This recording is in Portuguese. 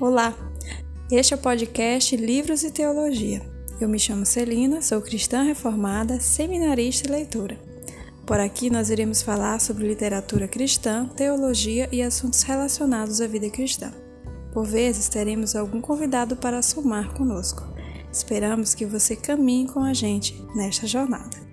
Olá, este é o podcast Livros e Teologia. Eu me chamo Celina, sou cristã reformada, seminarista e leitora. Por aqui nós iremos falar sobre literatura cristã, teologia e assuntos relacionados à vida cristã. Por vezes teremos algum convidado para somar conosco. Esperamos que você caminhe com a gente nesta jornada.